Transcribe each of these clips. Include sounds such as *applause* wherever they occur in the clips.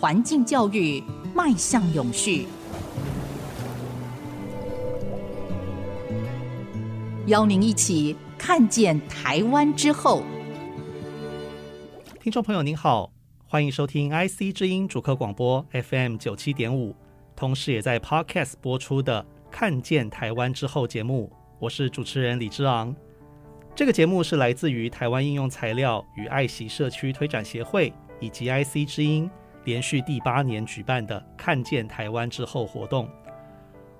环境教育迈向永续，邀您一起看见台湾之后。听众朋友您好，欢迎收听 IC 之音主客广播 FM 九七点五，同时也在 Podcast 播出的《看见台湾之后》节目，我是主持人李之昂。这个节目是来自于台湾应用材料与爱惜社区推展协会以及 IC 之音连续第八年举办的“看见台湾之后”活动。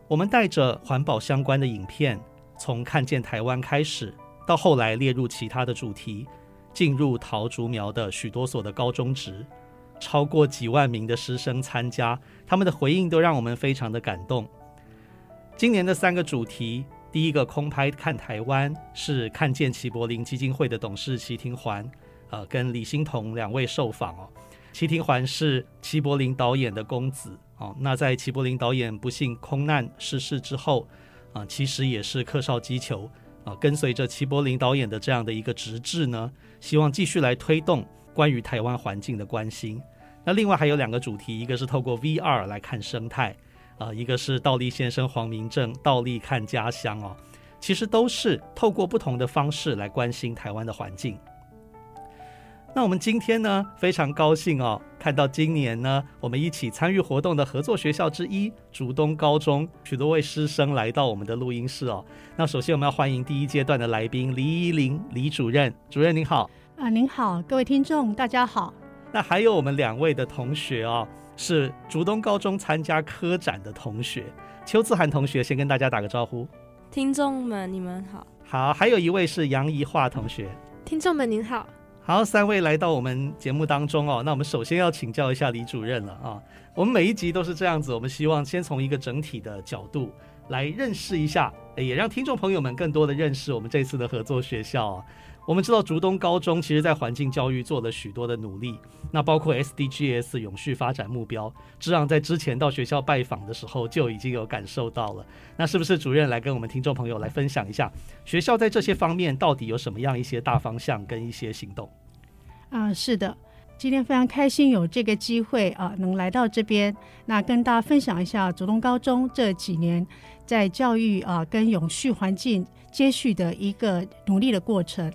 我们带着环保相关的影片，从“看见台湾”开始，到后来列入其他的主题，进入桃竹苗的许多所的高中职，超过几万名的师生参加，他们的回应都让我们非常的感动。今年的三个主题。第一个空拍看台湾是看见齐柏林基金会的董事齐廷环，呃，跟李欣彤两位受访哦。齐廷环是齐柏林导演的公子哦。那在齐柏林导演不幸空难逝世之后，啊、其实也是客少击球啊、跟随着齐柏林导演的这样的一个直志呢，希望继续来推动关于台湾环境的关心。那另外还有两个主题，一个是透过 VR 来看生态。啊，一个是倒立先生黄明正倒立看家乡哦，其实都是透过不同的方式来关心台湾的环境。那我们今天呢，非常高兴哦，看到今年呢，我们一起参与活动的合作学校之一竹东高中，许多位师生来到我们的录音室哦。那首先我们要欢迎第一阶段的来宾李依林李主任，主任您好。啊，您好，各位听众大家好。那还有我们两位的同学哦。是竹东高中参加科展的同学邱自涵同学，先跟大家打个招呼。听众们，你们好。好，还有一位是杨怡桦同学。听众们您好。好，三位来到我们节目当中哦。那我们首先要请教一下李主任了啊。我们每一集都是这样子，我们希望先从一个整体的角度来认识一下，也让听众朋友们更多的认识我们这次的合作学校啊。我们知道竹东高中其实在环境教育做了许多的努力，那包括 SDGs 永续发展目标，之昂在之前到学校拜访的时候就已经有感受到了。那是不是主任来跟我们听众朋友来分享一下，学校在这些方面到底有什么样一些大方向跟一些行动？啊，是的，今天非常开心有这个机会啊，能来到这边，那跟大家分享一下竹东高中这几年在教育啊跟永续环境接续的一个努力的过程。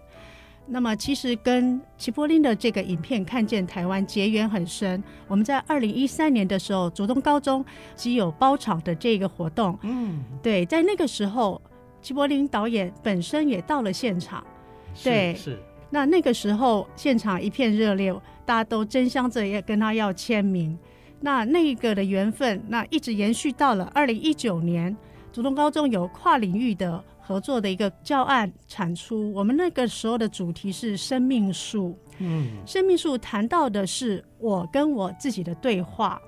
那么，其实跟齐柏林的这个影片看见台湾结缘很深。我们在二零一三年的时候，竹东高中即有包场的这个活动。嗯，对，在那个时候，齐柏林导演本身也到了现场。对，是。那那个时候现场一片热烈，大家都争相着要跟他要签名。那那个的缘分，那一直延续到了二零一九年，竹东高中有跨领域的。合作的一个教案产出，我们那个时候的主题是生命树。嗯，生命树谈到的是我跟我自己的对话，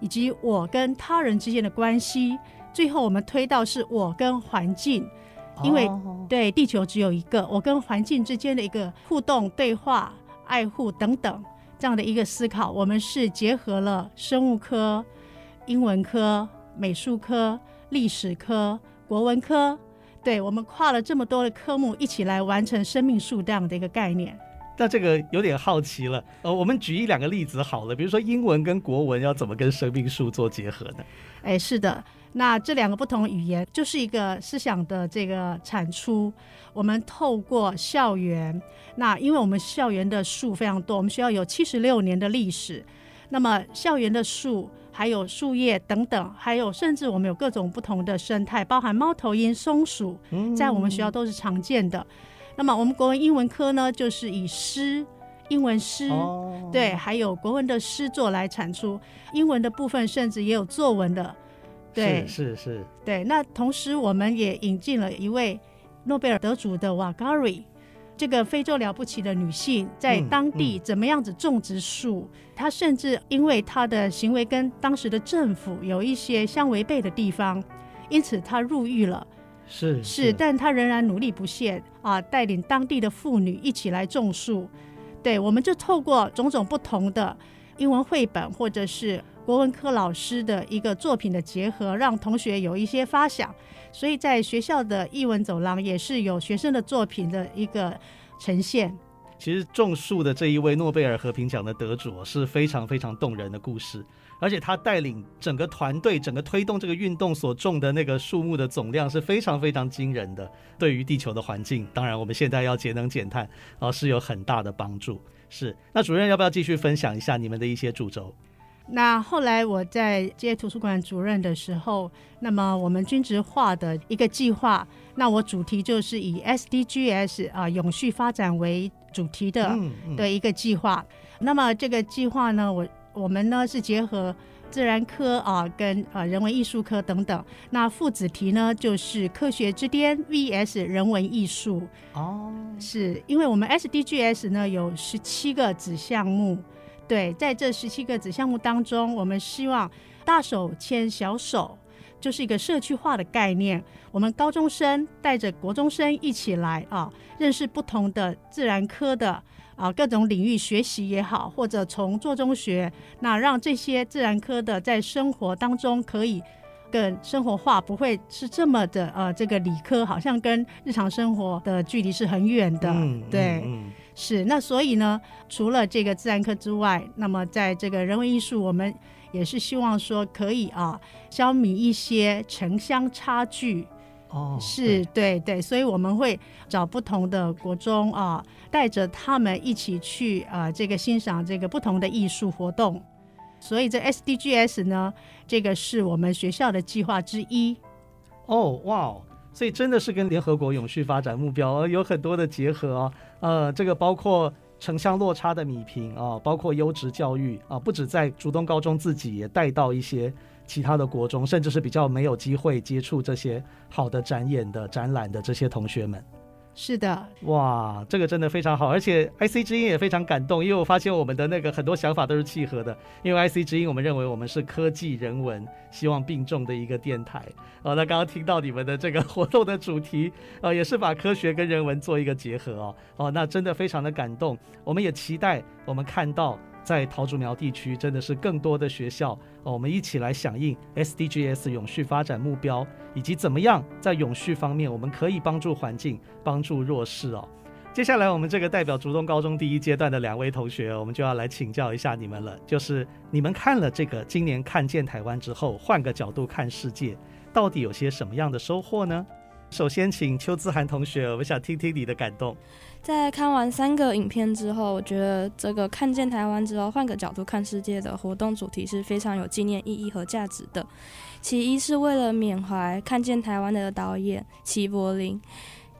以及我跟他人之间的关系。最后我们推到是我跟环境，因为对地球只有一个，我跟环境之间的一个互动、对话、爱护等等这样的一个思考。我们是结合了生物科、英文科、美术科、历史科、国文科。对，我们跨了这么多的科目，一起来完成生命树这样的一个概念。那这个有点好奇了，呃，我们举一两个例子好了，比如说英文跟国文要怎么跟生命树做结合呢？哎，是的，那这两个不同语言就是一个思想的这个产出。我们透过校园，那因为我们校园的树非常多，我们学校有七十六年的历史，那么校园的树。还有树叶等等，还有甚至我们有各种不同的生态，包含猫头鹰、松鼠，在我们学校都是常见的。嗯、那么我们国文、英文科呢，就是以诗、英文诗，哦、对，还有国文的诗作来产出。英文的部分甚至也有作文的，对，是是是，对。那同时我们也引进了一位诺贝尔得主的瓦加瑞。这个非洲了不起的女性在当地怎么样子种植树？嗯嗯、她甚至因为她的行为跟当时的政府有一些相违背的地方，因此她入狱了。是是，是，但她仍然努力不懈啊，带领当地的妇女一起来种树。对，我们就透过种种不同的英文绘本或者是国文科老师的一个作品的结合，让同学有一些发想。所以在学校的艺文走廊也是有学生的作品的一个呈现。其实种树的这一位诺贝尔和平奖的得主是非常非常动人的故事，而且他带领整个团队，整个推动这个运动所种的那个树木的总量是非常非常惊人的。对于地球的环境，当然我们现在要节能减碳啊，是有很大的帮助。是，那主任要不要继续分享一下你们的一些主轴？那后来我在接图书馆主任的时候，那么我们均值化的一个计划，那我主题就是以 SDGs 啊永续发展为主题的的一个计划。那么这个计划呢，我我们呢是结合自然科啊跟啊人文艺术科等等。那父子题呢就是科学之巅 VS 人文艺术。哦，是因为我们 SDGs 呢有十七个子项目。对，在这十七个子项目当中，我们希望大手牵小手，就是一个社区化的概念。我们高中生带着国中生一起来啊，认识不同的自然科的啊各种领域学习也好，或者从做中学，那让这些自然科的在生活当中可以更生活化，不会是这么的呃这个理科好像跟日常生活的距离是很远的，嗯、对。嗯是，那所以呢，除了这个自然科之外，那么在这个人文艺术，我们也是希望说可以啊，消弭一些城乡差距。哦，是对对，所以我们会找不同的国中啊，带着他们一起去啊，这个欣赏这个不同的艺术活动。所以这 SDGs 呢，这个是我们学校的计划之一。哦，哇，所以真的是跟联合国永续发展目标有很多的结合哦。呃，这个包括城乡落差的米平啊，包括优质教育啊，不止在竹东高中自己也带到一些其他的国中，甚至是比较没有机会接触这些好的展演的展览的这些同学们。是的，哇，这个真的非常好，而且 IC 之音也非常感动，因为我发现我们的那个很多想法都是契合的。因为 IC 之音，我们认为我们是科技人文希望并重的一个电台。哦，那刚刚听到你们的这个活动的主题，呃，也是把科学跟人文做一个结合哦。哦，那真的非常的感动。我们也期待我们看到。在桃竹苗地区，真的是更多的学校，我们一起来响应 SDGs 永续发展目标，以及怎么样在永续方面，我们可以帮助环境、帮助弱势哦。接下来，我们这个代表竹东高中第一阶段的两位同学，我们就要来请教一下你们了，就是你们看了这个今年看见台湾之后，换个角度看世界，到底有些什么样的收获呢？首先，请邱志涵同学，我们想听听你的感动。在看完三个影片之后，我觉得这个看见台湾之后，换个角度看世界的活动主题是非常有纪念意义和价值的。其一是为了缅怀看见台湾的导演齐柏林，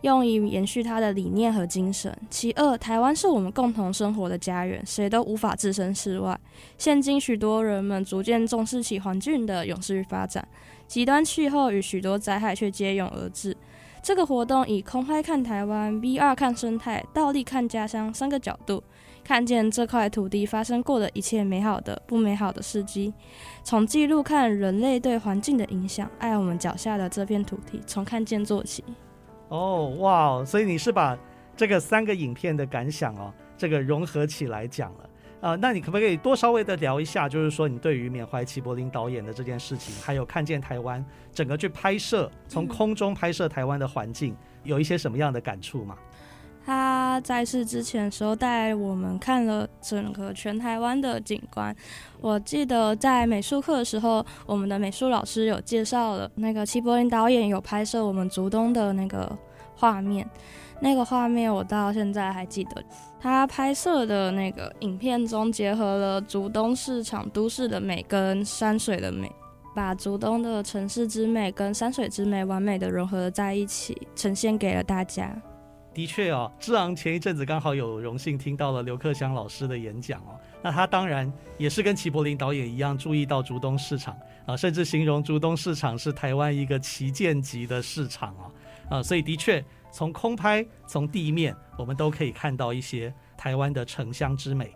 用以延续他的理念和精神。其二，台湾是我们共同生活的家园，谁都无法置身事外。现今许多人们逐渐重视起环境的永续发展。极端气候与许多灾害却接踵而至。这个活动以空拍看台湾、VR 看生态、倒立看家乡三个角度，看见这块土地发生过的一切美好的、不美好的事迹。从记录看人类对环境的影响，爱我们脚下的这片土地，从看见做起。哦，哇！所以你是把这个三个影片的感想哦，这个融合起来讲了。呃，那你可不可以多稍微的聊一下，就是说你对于缅怀齐柏林导演的这件事情，还有看见台湾整个去拍摄，从空中拍摄台湾的环境，有一些什么样的感触吗？他在世之前的时候带我们看了整个全台湾的景观。我记得在美术课的时候，我们的美术老师有介绍了那个齐柏林导演有拍摄我们竹东的那个画面。那个画面我到现在还记得，他拍摄的那个影片中结合了竹东市场都市的美跟山水的美，把竹东的城市之美跟山水之美完美的融合在一起，呈现给了大家。的确哦，之昂前一阵子刚好有荣幸听到了刘克襄老师的演讲哦，那他当然也是跟齐柏林导演一样注意到竹东市场啊，甚至形容竹东市场是台湾一个旗舰级的市场啊啊，所以的确。从空拍，从地面，我们都可以看到一些台湾的城乡之美。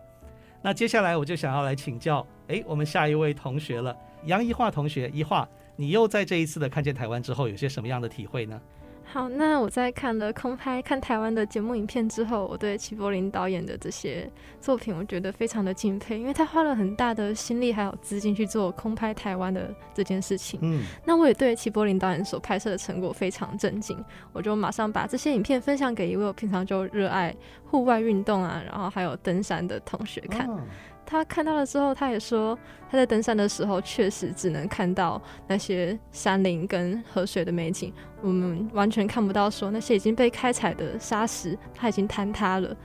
那接下来我就想要来请教，哎，我们下一位同学了，杨一画同学，一画，你又在这一次的看见台湾之后，有些什么样的体会呢？好，那我在看了空拍看台湾的节目影片之后，我对齐柏林导演的这些作品，我觉得非常的敬佩，因为他花了很大的心力还有资金去做空拍台湾的这件事情。嗯，那我也对齐柏林导演所拍摄的成果非常震惊，我就马上把这些影片分享给一位我平常就热爱户外运动啊，然后还有登山的同学看。哦他看到了之后，他也说他在登山的时候确实只能看到那些山林跟河水的美景，我们完全看不到说那些已经被开采的沙石，它已经坍塌了。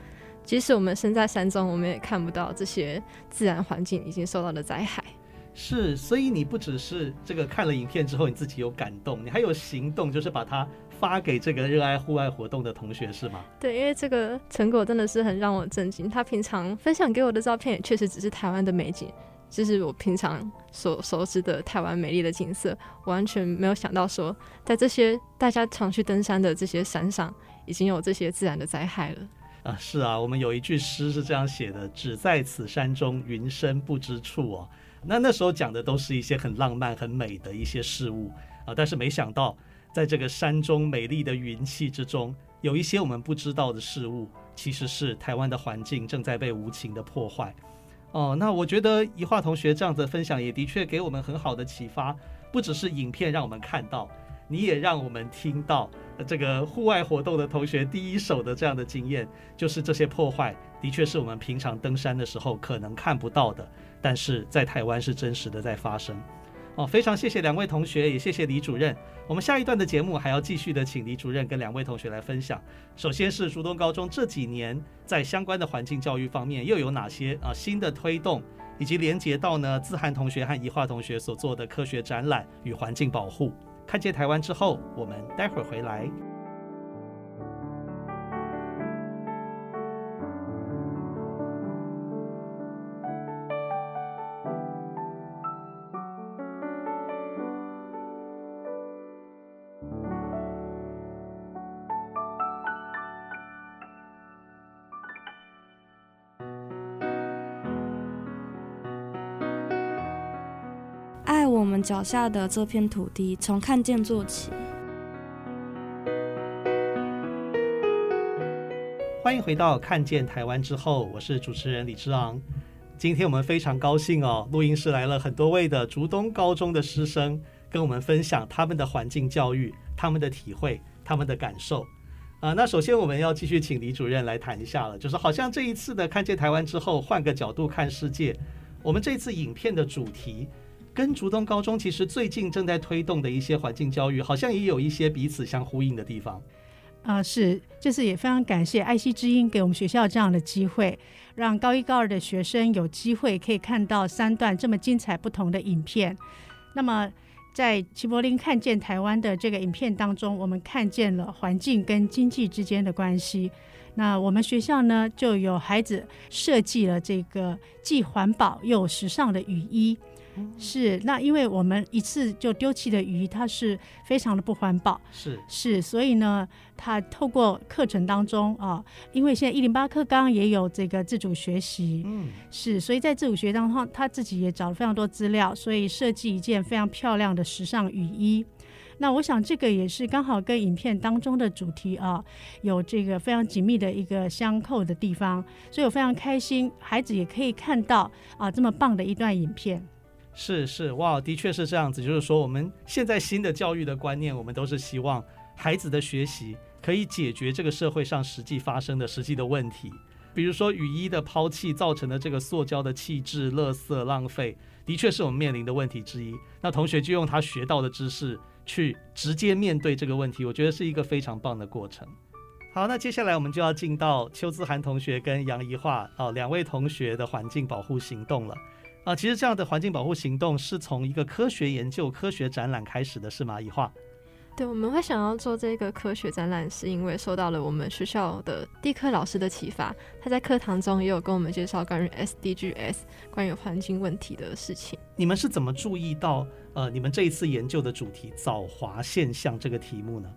即使我们身在山中，我们也看不到这些自然环境已经受到的灾害。是，所以你不只是这个看了影片之后你自己有感动，你还有行动，就是把它。发给这个热爱户外活动的同学是吗？对，因为这个成果真的是很让我震惊。他平常分享给我的照片也确实只是台湾的美景，就是我平常所熟知的台湾美丽的景色。完全没有想到说，在这些大家常去登山的这些山上，已经有这些自然的灾害了。啊，是啊，我们有一句诗是这样写的：“只在此山中，云深不知处。”哦，那那时候讲的都是一些很浪漫、很美的一些事物啊，但是没想到。在这个山中美丽的云气之中，有一些我们不知道的事物，其实是台湾的环境正在被无情的破坏。哦，那我觉得宜樺同学这样的分享也的确给我们很好的启发，不只是影片让我们看到，你也让我们听到这个户外活动的同学第一手的这样的经验，就是这些破坏的确是我们平常登山的时候可能看不到的，但是在台湾是真实的在发生。哦，非常谢谢两位同学，也谢谢李主任。我们下一段的节目还要继续的请李主任跟两位同学来分享。首先是竹东高中这几年在相关的环境教育方面又有哪些啊新的推动，以及连接到呢自涵同学和怡化同学所做的科学展览与环境保护。看见台湾之后，我们待会儿回来。脚下的这片土地，从看见做起。欢迎回到《看见台湾》之后，我是主持人李之昂。今天我们非常高兴哦，录音室来了很多位的竹东高中的师生，跟我们分享他们的环境教育、他们的体会、他们的感受。啊、呃，那首先我们要继续请李主任来谈一下了，就是好像这一次的《看见台湾》之后，换个角度看世界，我们这次影片的主题。跟竹东高中其实最近正在推动的一些环境教育，好像也有一些彼此相呼应的地方。啊、呃，是，就是也非常感谢爱惜之音给我们学校这样的机会，让高一高二的学生有机会可以看到三段这么精彩不同的影片。那么，在齐柏林看见台湾的这个影片当中，我们看见了环境跟经济之间的关系。那我们学校呢，就有孩子设计了这个既环保又时尚的雨衣。是，那因为我们一次就丢弃的鱼，它是非常的不环保。是是，所以呢，他透过课程当中啊，因为现在一零八课纲也有这个自主学习，嗯，是，所以在自主学当中，他自己也找了非常多资料，所以设计一件非常漂亮的时尚雨衣。那我想这个也是刚好跟影片当中的主题啊，有这个非常紧密的一个相扣的地方，所以我非常开心，孩子也可以看到啊这么棒的一段影片。是是哇，的确是这样子。就是说，我们现在新的教育的观念，我们都是希望孩子的学习可以解决这个社会上实际发生的实际的问题。比如说，雨衣的抛弃造成的这个塑胶的弃置、垃圾浪费，的确是我们面临的问题之一。那同学就用他学到的知识去直接面对这个问题，我觉得是一个非常棒的过程。好，那接下来我们就要进到邱姿涵同学跟杨宜樺啊两位同学的环境保护行动了。啊，其实这样的环境保护行动是从一个科学研究、科学展览开始的，是吗？以化？对，我们会想要做这个科学展览，是因为受到了我们学校的地科老师的启发。他在课堂中也有跟我们介绍关于 SDGs、关于环境问题的事情。你们是怎么注意到呃，你们这一次研究的主题“早滑现象”这个题目呢？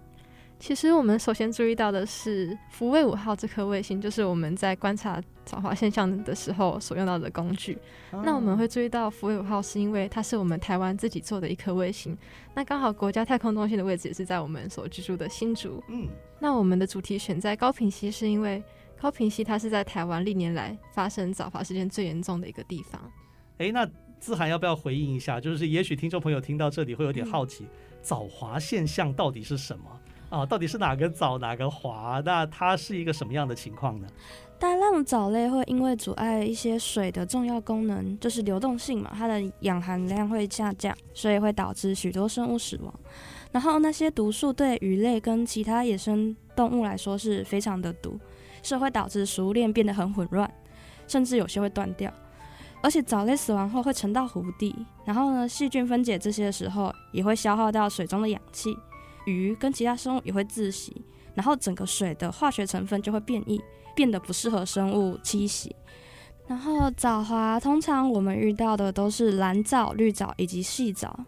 其实我们首先注意到的是福卫五号这颗卫星，就是我们在观察早华现象的时候所用到的工具。哦、那我们会注意到福卫五号是因为它是我们台湾自己做的一颗卫星，那刚好国家太空中心的位置也是在我们所居住的新竹。嗯，那我们的主题选在高平溪，是因为高平溪它是在台湾历年来发生早华事件最严重的一个地方。诶，那自涵要不要回应一下？就是也许听众朋友听到这里会有点好奇，嗯、藻华现象到底是什么？啊，到底是哪个藻哪个华？那它是一个什么样的情况呢？大量藻类会因为阻碍一些水的重要功能，就是流动性嘛，它的氧含量会下降，所以会导致许多生物死亡。然后那些毒素对鱼类跟其他野生动物来说是非常的毒，是会导致食物链变得很混乱，甚至有些会断掉。而且藻类死亡后会沉到湖底，然后呢，细菌分解这些的时候也会消耗掉水中的氧气。鱼跟其他生物也会窒息，然后整个水的化学成分就会变异，变得不适合生物栖息。然后藻华通常我们遇到的都是蓝藻、绿藻以及细藻。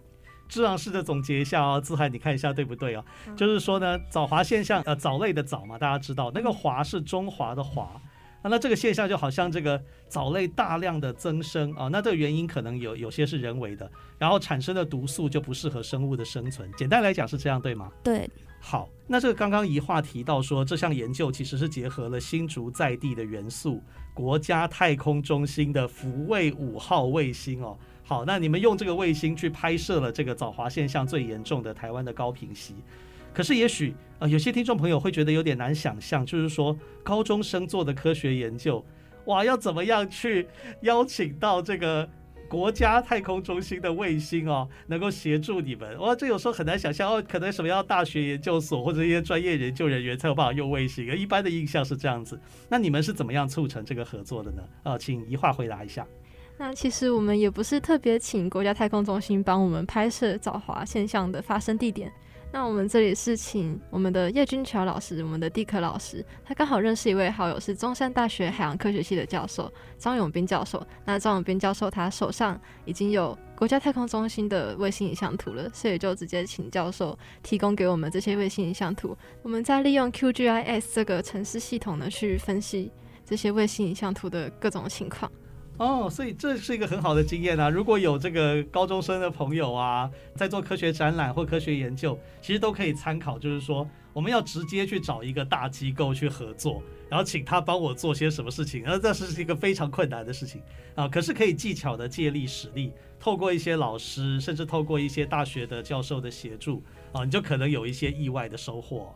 这样试着总结一下哦，自海你看一下对不对哦？嗯、就是说呢，藻华现象，呃，藻类的藻嘛，大家知道那个华是中华的华。啊、那这个现象就好像这个藻类大量的增生啊，那这个原因可能有有些是人为的，然后产生的毒素就不适合生物的生存。简单来讲是这样，对吗？对。好，那这个刚刚一话提到说，这项研究其实是结合了新竹在地的元素，国家太空中心的福卫五号卫星哦。好，那你们用这个卫星去拍摄了这个藻华现象最严重的台湾的高屏溪。可是，也许呃，有些听众朋友会觉得有点难想象，就是说高中生做的科学研究，哇，要怎么样去邀请到这个国家太空中心的卫星哦，能够协助你们？哇，这有时候很难想象哦，可能什么要大学研究所或者一些专业研究人员才有办法用卫星，一般的印象是这样子。那你们是怎么样促成这个合作的呢？呃，请一话回答一下。那其实我们也不是特别请国家太空中心帮我们拍摄早华现象的发生地点。那我们这里是请我们的叶君桥老师，我们的地科老师，他刚好认识一位好友，是中山大学海洋科学系的教授张永斌教授。那张永斌教授他手上已经有国家太空中心的卫星影像图了，所以就直接请教授提供给我们这些卫星影像图。我们再利用 QGIS 这个城市系统呢，去分析这些卫星影像图的各种情况。哦，所以这是一个很好的经验啊！如果有这个高中生的朋友啊，在做科学展览或科学研究，其实都可以参考。就是说，我们要直接去找一个大机构去合作，然后请他帮我做些什么事情，而这是一个非常困难的事情啊。可是可以技巧的借力使力，透过一些老师，甚至透过一些大学的教授的协助啊，你就可能有一些意外的收获。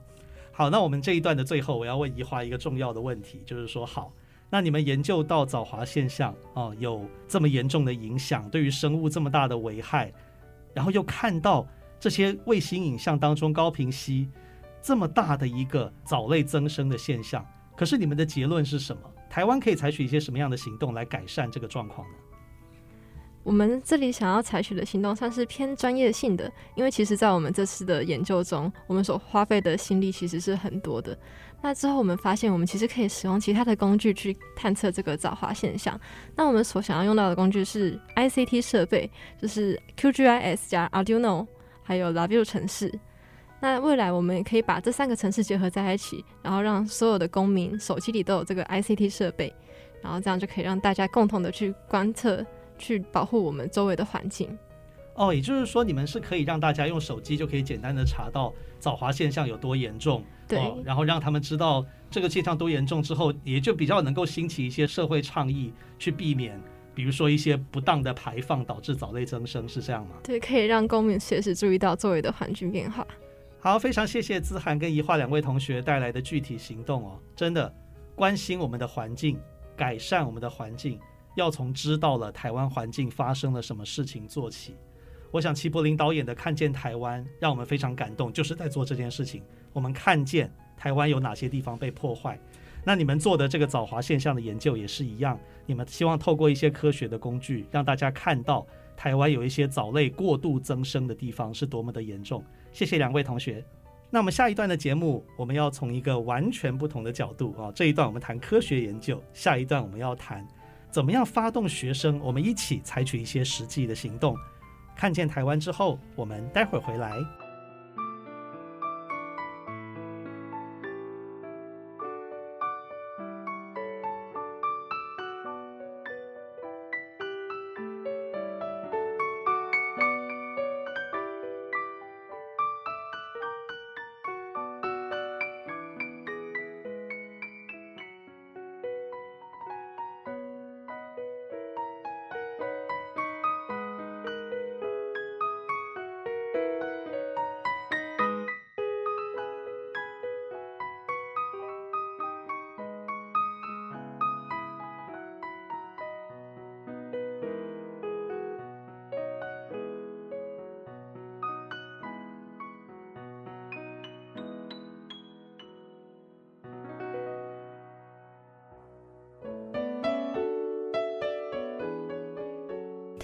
好，那我们这一段的最后，我要问怡华一个重要的问题，就是说，好。那你们研究到早华现象啊，有这么严重的影响，对于生物这么大的危害，然后又看到这些卫星影像当中高频息这么大的一个藻类增生的现象，可是你们的结论是什么？台湾可以采取一些什么样的行动来改善这个状况呢？我们这里想要采取的行动算是偏专业性的，因为其实在我们这次的研究中，我们所花费的心力其实是很多的。那之后，我们发现我们其实可以使用其他的工具去探测这个早化现象。那我们所想要用到的工具是 ICT 设备，就是 QGIS 加 Arduino，还有 LaVIEW 程式。那未来我们也可以把这三个程式结合在一起，然后让所有的公民手机里都有这个 ICT 设备，然后这样就可以让大家共同的去观测、去保护我们周围的环境。哦，也就是说，你们是可以让大家用手机就可以简单的查到早华现象有多严重，对、哦，然后让他们知道这个现象多严重之后，也就比较能够兴起一些社会倡议，去避免，比如说一些不当的排放导致藻类增生，是这样吗？对，可以让公民随时注意到周围的环境变化。好，非常谢谢姿涵跟怡化两位同学带来的具体行动哦，真的关心我们的环境，改善我们的环境，要从知道了台湾环境发生了什么事情做起。我想齐柏林导演的《看见台湾》让我们非常感动，就是在做这件事情。我们看见台湾有哪些地方被破坏，那你们做的这个藻华现象的研究也是一样。你们希望透过一些科学的工具，让大家看到台湾有一些藻类过度增生的地方是多么的严重。谢谢两位同学。那我们下一段的节目，我们要从一个完全不同的角度啊，这一段我们谈科学研究，下一段我们要谈怎么样发动学生，我们一起采取一些实际的行动。看见台湾之后，我们待会儿回来。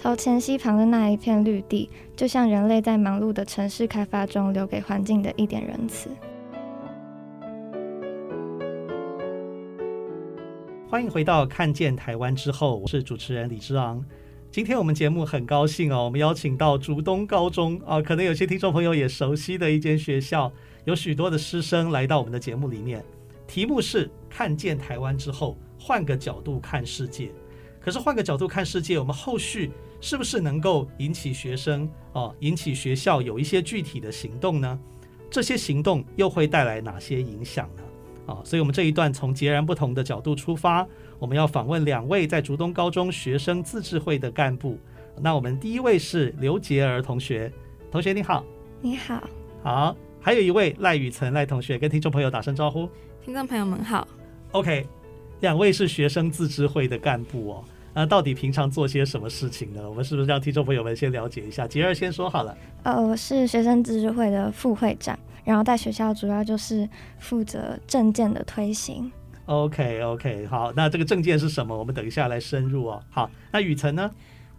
头前溪旁的那一片绿地，就像人类在忙碌的城市开发中留给环境的一点仁慈。欢迎回到《看见台湾之后》，我是主持人李之昂。今天我们节目很高兴哦，我们邀请到竹东高中啊，可能有些听众朋友也熟悉的一间学校，有许多的师生来到我们的节目里面。题目是“看见台湾之后，换个角度看世界”。可是换个角度看世界，我们后续是不是能够引起学生哦，引起学校有一些具体的行动呢？这些行动又会带来哪些影响呢？啊，所以我们这一段从截然不同的角度出发。我们要访问两位在竹东高中学生自治会的干部。那我们第一位是刘洁儿同学，同学你好，你好，好，还有一位赖雨岑赖同学，跟听众朋友打声招呼。听众朋友们好。OK，两位是学生自治会的干部哦。那到底平常做些什么事情呢？我们是不是让听众朋友们先了解一下？杰儿先说好了。呃，我是学生自治会的副会长，然后在学校主要就是负责证件的推行。OK OK，好，那这个证件是什么？我们等一下来深入哦。好，那雨辰呢？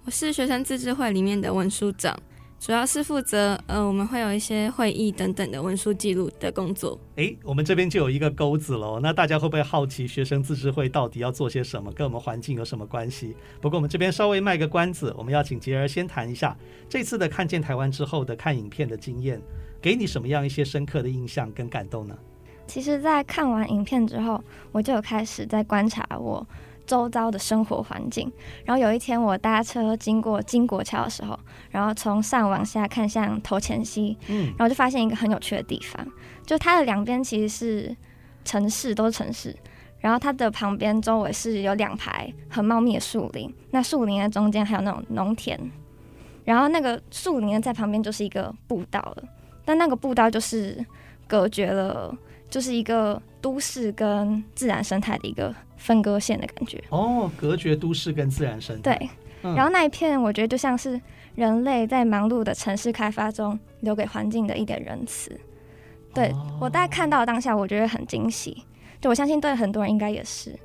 我是学生自治会里面的文书长，主要是负责呃，我们会有一些会议等等的文书记录的工作。诶，我们这边就有一个钩子喽。那大家会不会好奇学生自治会到底要做些什么，跟我们环境有什么关系？不过我们这边稍微卖个关子，我们要请杰儿先谈一下这次的看见台湾之后的看影片的经验，给你什么样一些深刻的印象跟感动呢？其实，在看完影片之后，我就有开始在观察我周遭的生活环境。然后有一天，我搭车经过金国桥的时候，然后从上往下看向头前溪，嗯，然后就发现一个很有趣的地方，就它的两边其实是城市，都是城市。然后它的旁边周围是有两排很茂密的树林，那树林的中间还有那种农田。然后那个树林在旁边就是一个步道了，但那个步道就是隔绝了。就是一个都市跟自然生态的一个分割线的感觉哦，隔绝都市跟自然生态。对，然后那一片我觉得就像是人类在忙碌的城市开发中留给环境的一点仁慈。对，我大概看到当下，我觉得很惊喜。就我相信对很多人应该也是，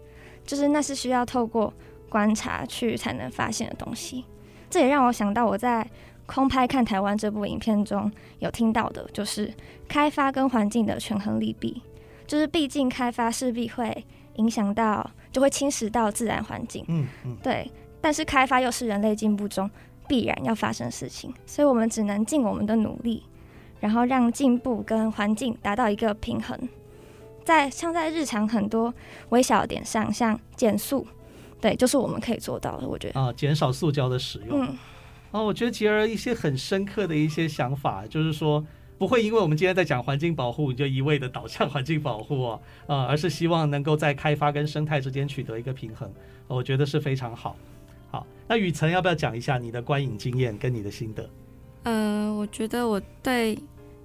就是那是需要透过观察去才能发现的东西。这也让我想到我在。空拍看台湾这部影片中有听到的，就是开发跟环境的权衡利弊，就是毕竟开发势必会影响到，就会侵蚀到自然环境。嗯嗯，对。但是开发又是人类进步中必然要发生的事情，所以我们只能尽我们的努力，然后让进步跟环境达到一个平衡。在像在日常很多微小点上，像减速，对，就是我们可以做到的。我觉得啊，减少塑胶的使用。嗯。哦，我觉得洁儿一些很深刻的一些想法，就是说不会因为我们今天在讲环境保护，你就一味的导向环境保护啊，*laughs* 呃，而是希望能够在开发跟生态之间取得一个平衡，我觉得是非常好。好，那雨辰要不要讲一下你的观影经验跟你的心得？呃，我觉得我对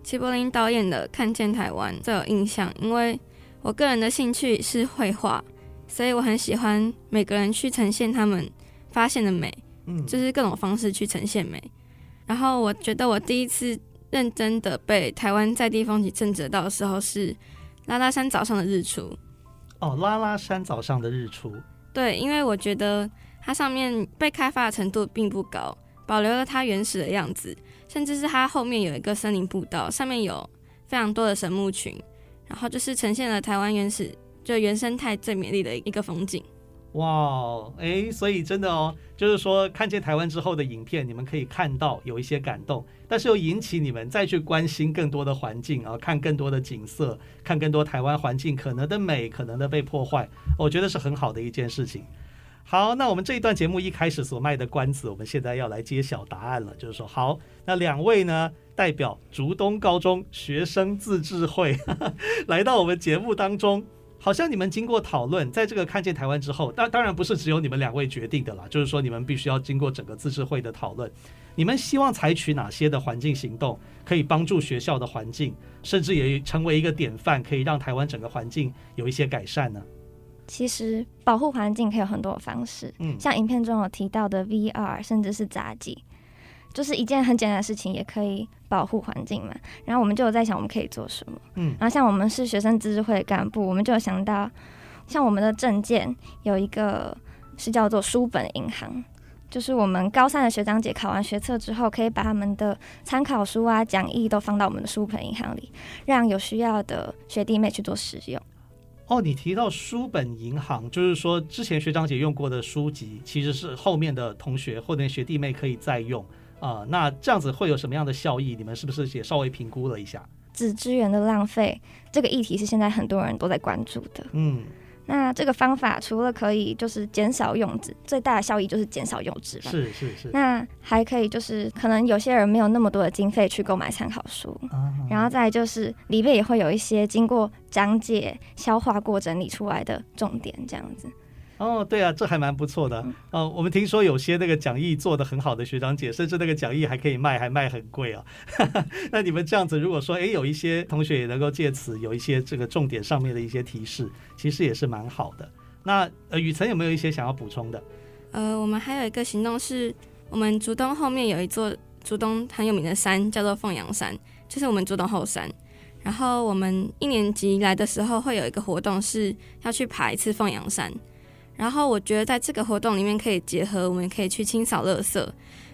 齐柏林导演的《看见台湾》最有印象，因为我个人的兴趣是绘画，所以我很喜欢每个人去呈现他们发现的美。嗯，就是各种方式去呈现美。然后我觉得我第一次认真的被台湾在地风景震折到的时候是拉拉山早上的日出。哦，拉拉山早上的日出。对，因为我觉得它上面被开发的程度并不高，保留了它原始的样子，甚至是它后面有一个森林步道，上面有非常多的神木群，然后就是呈现了台湾原始就原生态最美丽的一个风景。哇，哎，所以真的哦，就是说看见台湾之后的影片，你们可以看到有一些感动，但是又引起你们再去关心更多的环境啊，看更多的景色，看更多台湾环境可能的美，可能的被破坏，我觉得是很好的一件事情。好，那我们这一段节目一开始所卖的关子，我们现在要来揭晓答案了，就是说，好，那两位呢，代表竹东高中学生自治会呵呵 *laughs* 来到我们节目当中。好像你们经过讨论，在这个看见台湾之后，当当然不是只有你们两位决定的啦，就是说你们必须要经过整个自治会的讨论。你们希望采取哪些的环境行动，可以帮助学校的环境，甚至也成为一个典范，可以让台湾整个环境有一些改善呢？其实保护环境可以有很多方式，嗯，像影片中有提到的 VR，甚至是杂技。就是一件很简单的事情，也可以保护环境嘛。然后我们就有在想，我们可以做什么。嗯，然后像我们是学生自治会干部，我们就有想到，像我们的证件有一个是叫做书本银行。就是我们高三的学长姐考完学测之后，可以把他们的参考书啊、讲义都放到我们的书本银行里，让有需要的学弟妹去做使用。哦，你提到书本银行，就是说之前学长姐用过的书籍，其实是后面的同学或者学弟妹可以再用啊、呃。那这样子会有什么样的效益？你们是不是也稍微评估了一下？纸资源的浪费这个议题是现在很多人都在关注的。嗯。那这个方法除了可以就是减少用纸，最大的效益就是减少用纸吧。是是是。那还可以就是可能有些人没有那么多的经费去购买参考书，啊、然后再就是里面也会有一些经过讲解、消化过、整理出来的重点，这样子。哦，对啊，这还蛮不错的。嗯、呃，我们听说有些那个讲义做的很好的学长姐，甚至那个讲义还可以卖，还卖很贵啊。*laughs* 那你们这样子，如果说哎有一些同学也能够借此有一些这个重点上面的一些提示，其实也是蛮好的。那呃，雨辰有没有一些想要补充的？呃，我们还有一个行动是，我们竹东后面有一座竹东很有名的山，叫做凤阳山，就是我们竹东后山。然后我们一年级来的时候会有一个活动，是要去爬一次凤阳山。然后我觉得在这个活动里面可以结合，我们可以去清扫垃圾，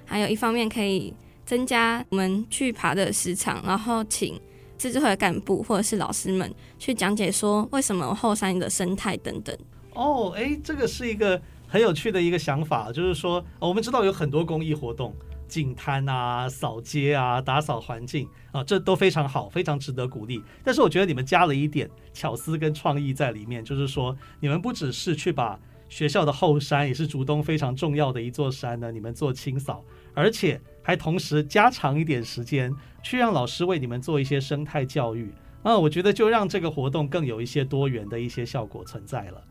还有一方面可以增加我们去爬的时长，然后请自治会的干部或者是老师们去讲解说为什么后山的生态等等。哦，哎，这个是一个很有趣的一个想法，就是说我们知道有很多公益活动，净滩啊、扫街啊、打扫环境啊，这都非常好，非常值得鼓励。但是我觉得你们加了一点巧思跟创意在里面，就是说你们不只是去把学校的后山也是竹东非常重要的一座山呢，你们做清扫，而且还同时加长一点时间，去让老师为你们做一些生态教育啊，我觉得就让这个活动更有一些多元的一些效果存在了。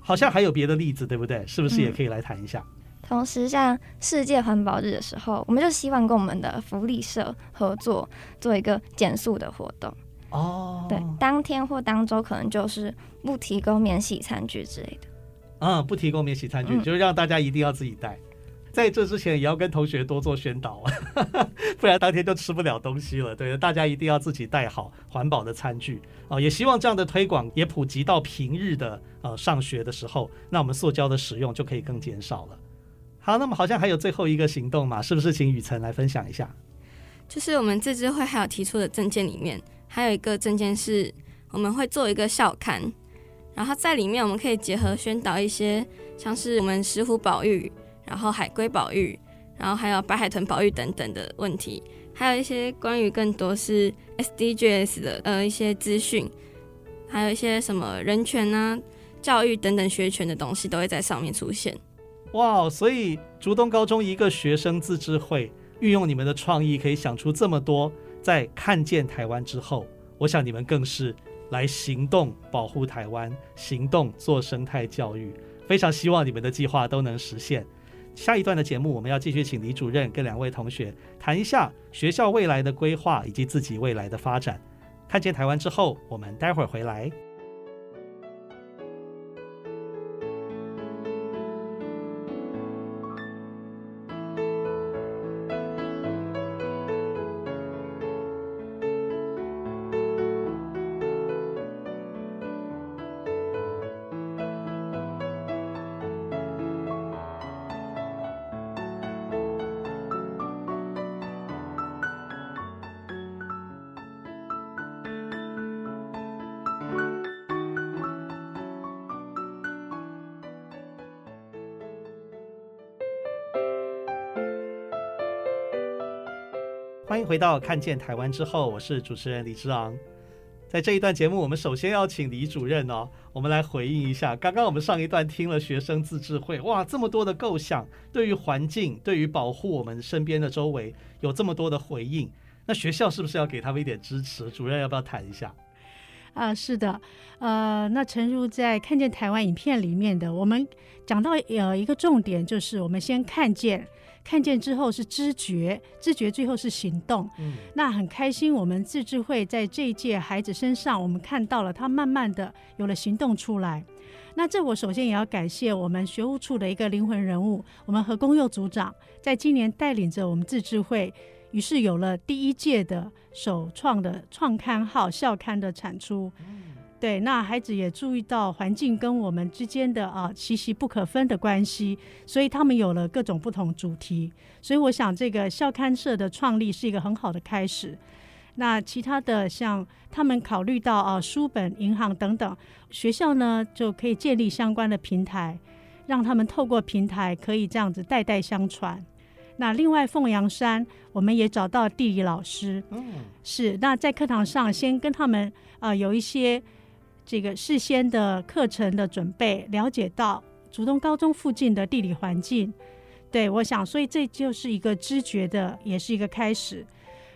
好像还有别的例子，对不对？是不是也可以来谈一下？嗯，同时，像世界环保日的时候，我们就希望跟我们的福利社合作，做一个减速的活动。哦，对，当天或当周可能就是不提供免洗餐具之类的。嗯，不提供免洗餐具，就是让大家一定要自己带。在这之前，也要跟同学多做宣导啊，*laughs* 不然当天就吃不了东西了。对，大家一定要自己带好环保的餐具啊。也希望这样的推广也普及到平日的呃上学的时候，那我们塑胶的使用就可以更减少了。好，那么好像还有最后一个行动嘛，是不是请雨辰来分享一下？就是我们自治会还有提出的证件里面，还有一个证件是我们会做一个校刊。然后在里面，我们可以结合宣导一些，像是我们石虎保育，然后海龟保育，然后还有白海豚保育等等的问题，还有一些关于更多是 SDGs 的呃一些资讯，还有一些什么人权啊、教育等等学权的东西都会在上面出现。哇，所以竹东高中一个学生自治会运用你们的创意，可以想出这么多，在看见台湾之后，我想你们更是。来行动保护台湾，行动做生态教育，非常希望你们的计划都能实现。下一段的节目，我们要继续请李主任跟两位同学谈一下学校未来的规划以及自己未来的发展。看见台湾之后，我们待会儿回来。欢迎回到《看见台湾》之后，我是主持人李之昂。在这一段节目，我们首先要请李主任哦，我们来回应一下。刚刚我们上一段听了学生自治会，哇，这么多的构想，对于环境，对于保护我们身边的周围，有这么多的回应。那学校是不是要给他们一点支持？主任要不要谈一下？啊，是的，呃，那陈如在《看见台湾》影片里面的，我们讲到呃一个重点，就是我们先看见。看见之后是知觉，知觉最后是行动。嗯，那很开心，我们自治会在这一届孩子身上，我们看到了他慢慢的有了行动出来。那这我首先也要感谢我们学务处的一个灵魂人物，我们何公佑组长，在今年带领着我们自治会，于是有了第一届的首创的创刊号校刊的产出。对，那孩子也注意到环境跟我们之间的啊息息不可分的关系，所以他们有了各种不同主题。所以我想，这个校刊社的创立是一个很好的开始。那其他的像他们考虑到啊书本、银行等等，学校呢就可以建立相关的平台，让他们透过平台可以这样子代代相传。那另外凤阳山，我们也找到地理老师，嗯，是那在课堂上先跟他们啊有一些。这个事先的课程的准备，了解到竹东高中附近的地理环境，对，我想，所以这就是一个知觉的，也是一个开始。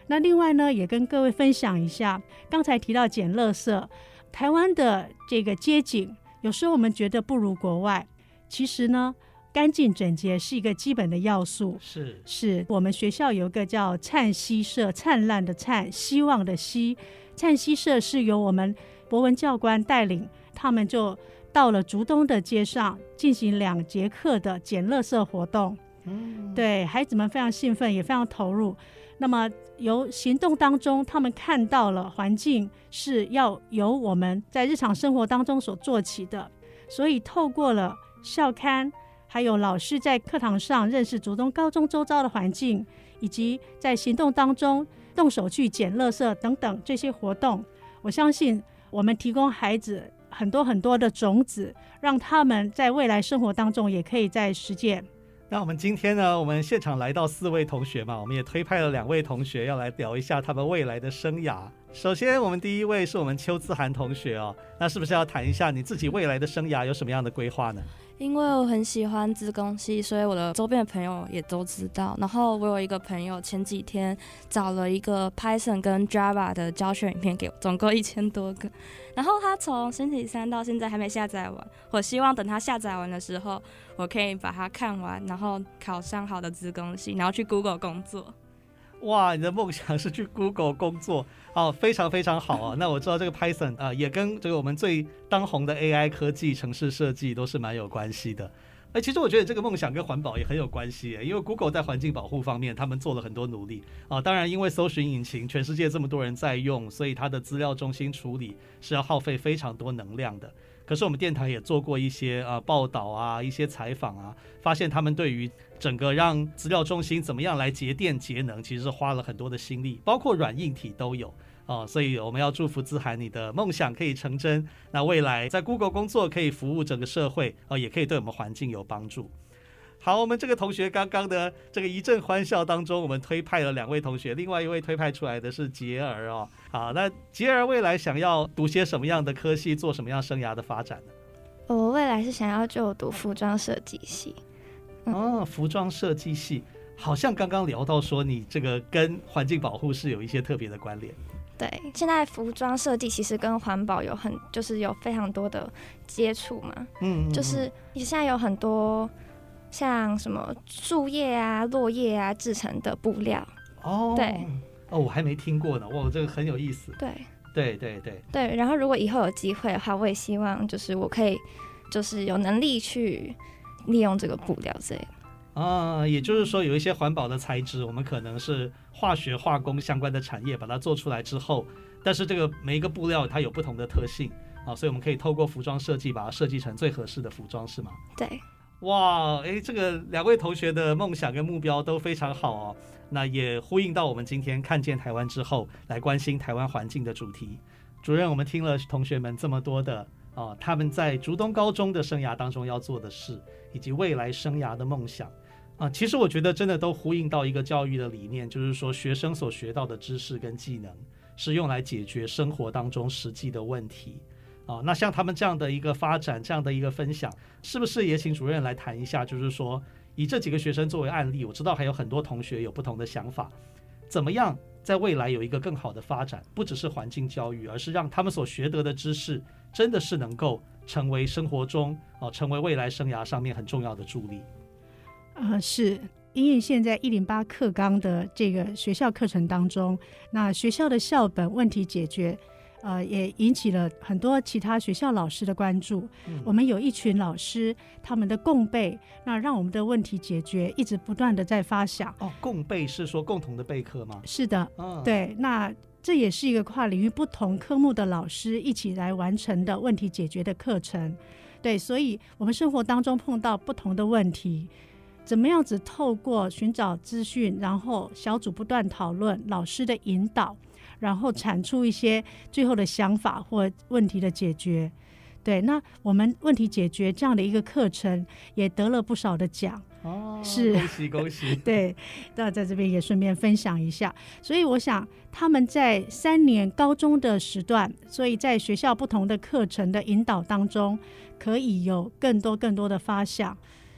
那另外呢，也跟各位分享一下，刚才提到捡垃圾，台湾的这个街景，有时候我们觉得不如国外，其实呢，干净整洁是一个基本的要素。是，是我们学校有一个叫灿稀社，灿烂的灿，希望的希，灿稀社是由我们。博文教官带领他们就到了竹东的街上进行两节课的捡垃圾活动。嗯，对，孩子们非常兴奋，也非常投入。那么由行动当中，他们看到了环境是要由我们在日常生活当中所做起的。所以透过了校刊，还有老师在课堂上认识竹东高中周遭的环境，以及在行动当中动手去捡垃圾等等这些活动，我相信。我们提供孩子很多很多的种子，让他们在未来生活当中也可以在实践。那我们今天呢，我们现场来到四位同学嘛，我们也推派了两位同学要来聊一下他们未来的生涯。首先，我们第一位是我们邱姿涵同学哦，那是不是要谈一下你自己未来的生涯有什么样的规划呢？因为我很喜欢资工系，所以我的周边的朋友也都知道。然后我有一个朋友前几天找了一个 Python 跟 Java 的教学影片给我，总共一千多个。*laughs* 然后他从星期三到现在还没下载完。我希望等他下载完的时候，我可以把它看完，然后考上好的资工系，然后去 Google 工作。哇，你的梦想是去 Google 工作，哦，非常非常好啊！*laughs* 那我知道这个 Python 啊、呃，也跟这个我们最当红的 AI 科技、城市设计都是蛮有关系的。哎，其实我觉得这个梦想跟环保也很有关系，因为 Google 在环境保护方面，他们做了很多努力啊。当然，因为搜寻引擎全世界这么多人在用，所以它的资料中心处理是要耗费非常多能量的。可是我们电台也做过一些啊报道啊，一些采访啊，发现他们对于整个让资料中心怎么样来节电节能，其实是花了很多的心力，包括软硬体都有啊。所以我们要祝福子涵，你的梦想可以成真。那未来在 Google 工作可以服务整个社会啊，也可以对我们环境有帮助。好，我们这个同学刚刚的这个一阵欢笑当中，我们推派了两位同学，另外一位推派出来的是杰儿哦。好，那杰儿未来想要读些什么样的科系，做什么样生涯的发展呢？我未来是想要就读服装设计系。嗯、哦，服装设计系，好像刚刚聊到说你这个跟环境保护是有一些特别的关联。对，现在服装设计其实跟环保有很，就是有非常多的接触嘛。嗯，嗯，嗯，就是你现在有很多。像什么树叶啊、落叶啊制成的布料哦，对哦，我还没听过呢，哇，这个很有意思。对对对对对，然后如果以后有机会的话，我也希望就是我可以就是有能力去利用这个布料这样啊，也就是说有一些环保的材质，我们可能是化学化工相关的产业把它做出来之后，但是这个每一个布料它有不同的特性啊，所以我们可以透过服装设计把它设计成最合适的服装，是吗？对。哇，诶，这个两位同学的梦想跟目标都非常好哦。那也呼应到我们今天看见台湾之后，来关心台湾环境的主题。主任，我们听了同学们这么多的啊，他们在竹东高中的生涯当中要做的事，以及未来生涯的梦想啊，其实我觉得真的都呼应到一个教育的理念，就是说学生所学到的知识跟技能是用来解决生活当中实际的问题。啊，那像他们这样的一个发展，这样的一个分享，是不是也请主任来谈一下？就是说，以这几个学生作为案例，我知道还有很多同学有不同的想法，怎么样在未来有一个更好的发展？不只是环境教育，而是让他们所学得的知识，真的是能够成为生活中啊，成为未来生涯上面很重要的助力。呃，是因为现在一零八课纲的这个学校课程当中，那学校的校本问题解决。呃，也引起了很多其他学校老师的关注。嗯、我们有一群老师，他们的共备，那让我们的问题解决一直不断的在发想。哦，共备是说共同的备课吗？是的，嗯、对。那这也是一个跨领域不同科目的老师一起来完成的问题解决的课程。对，所以我们生活当中碰到不同的问题，怎么样子透过寻找资讯，然后小组不断讨论，老师的引导，然后产出一些最后的想法或问题的解决。对，那我们问题解决这样的一个课程也得了不少的奖。哦，是恭喜恭喜！*laughs* 对，那在这边也顺便分享一下。所以我想他们在三年高中的时段，所以在学校不同的课程的引导当中，可以有更多更多的发想。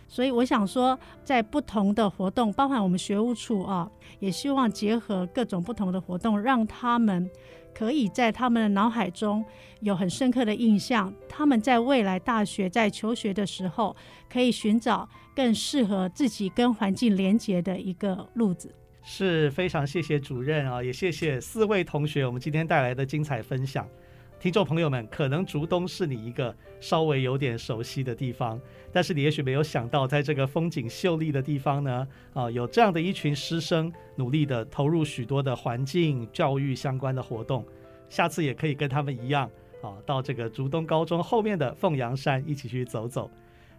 所以我想说，在不同的活动，包含我们学务处啊，也希望结合各种不同的活动，让他们。可以在他们的脑海中有很深刻的印象，他们在未来大学在求学的时候，可以寻找更适合自己跟环境连接的一个路子。是非常谢谢主任啊，也谢谢四位同学，我们今天带来的精彩分享。听众朋友们，可能竹东是你一个稍微有点熟悉的地方，但是你也许没有想到，在这个风景秀丽的地方呢，啊，有这样的一群师生努力的投入许多的环境教育相关的活动。下次也可以跟他们一样，啊，到这个竹东高中后面的凤阳山一起去走走。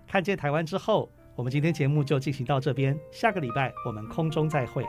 看见台湾之后，我们今天节目就进行到这边，下个礼拜我们空中再会。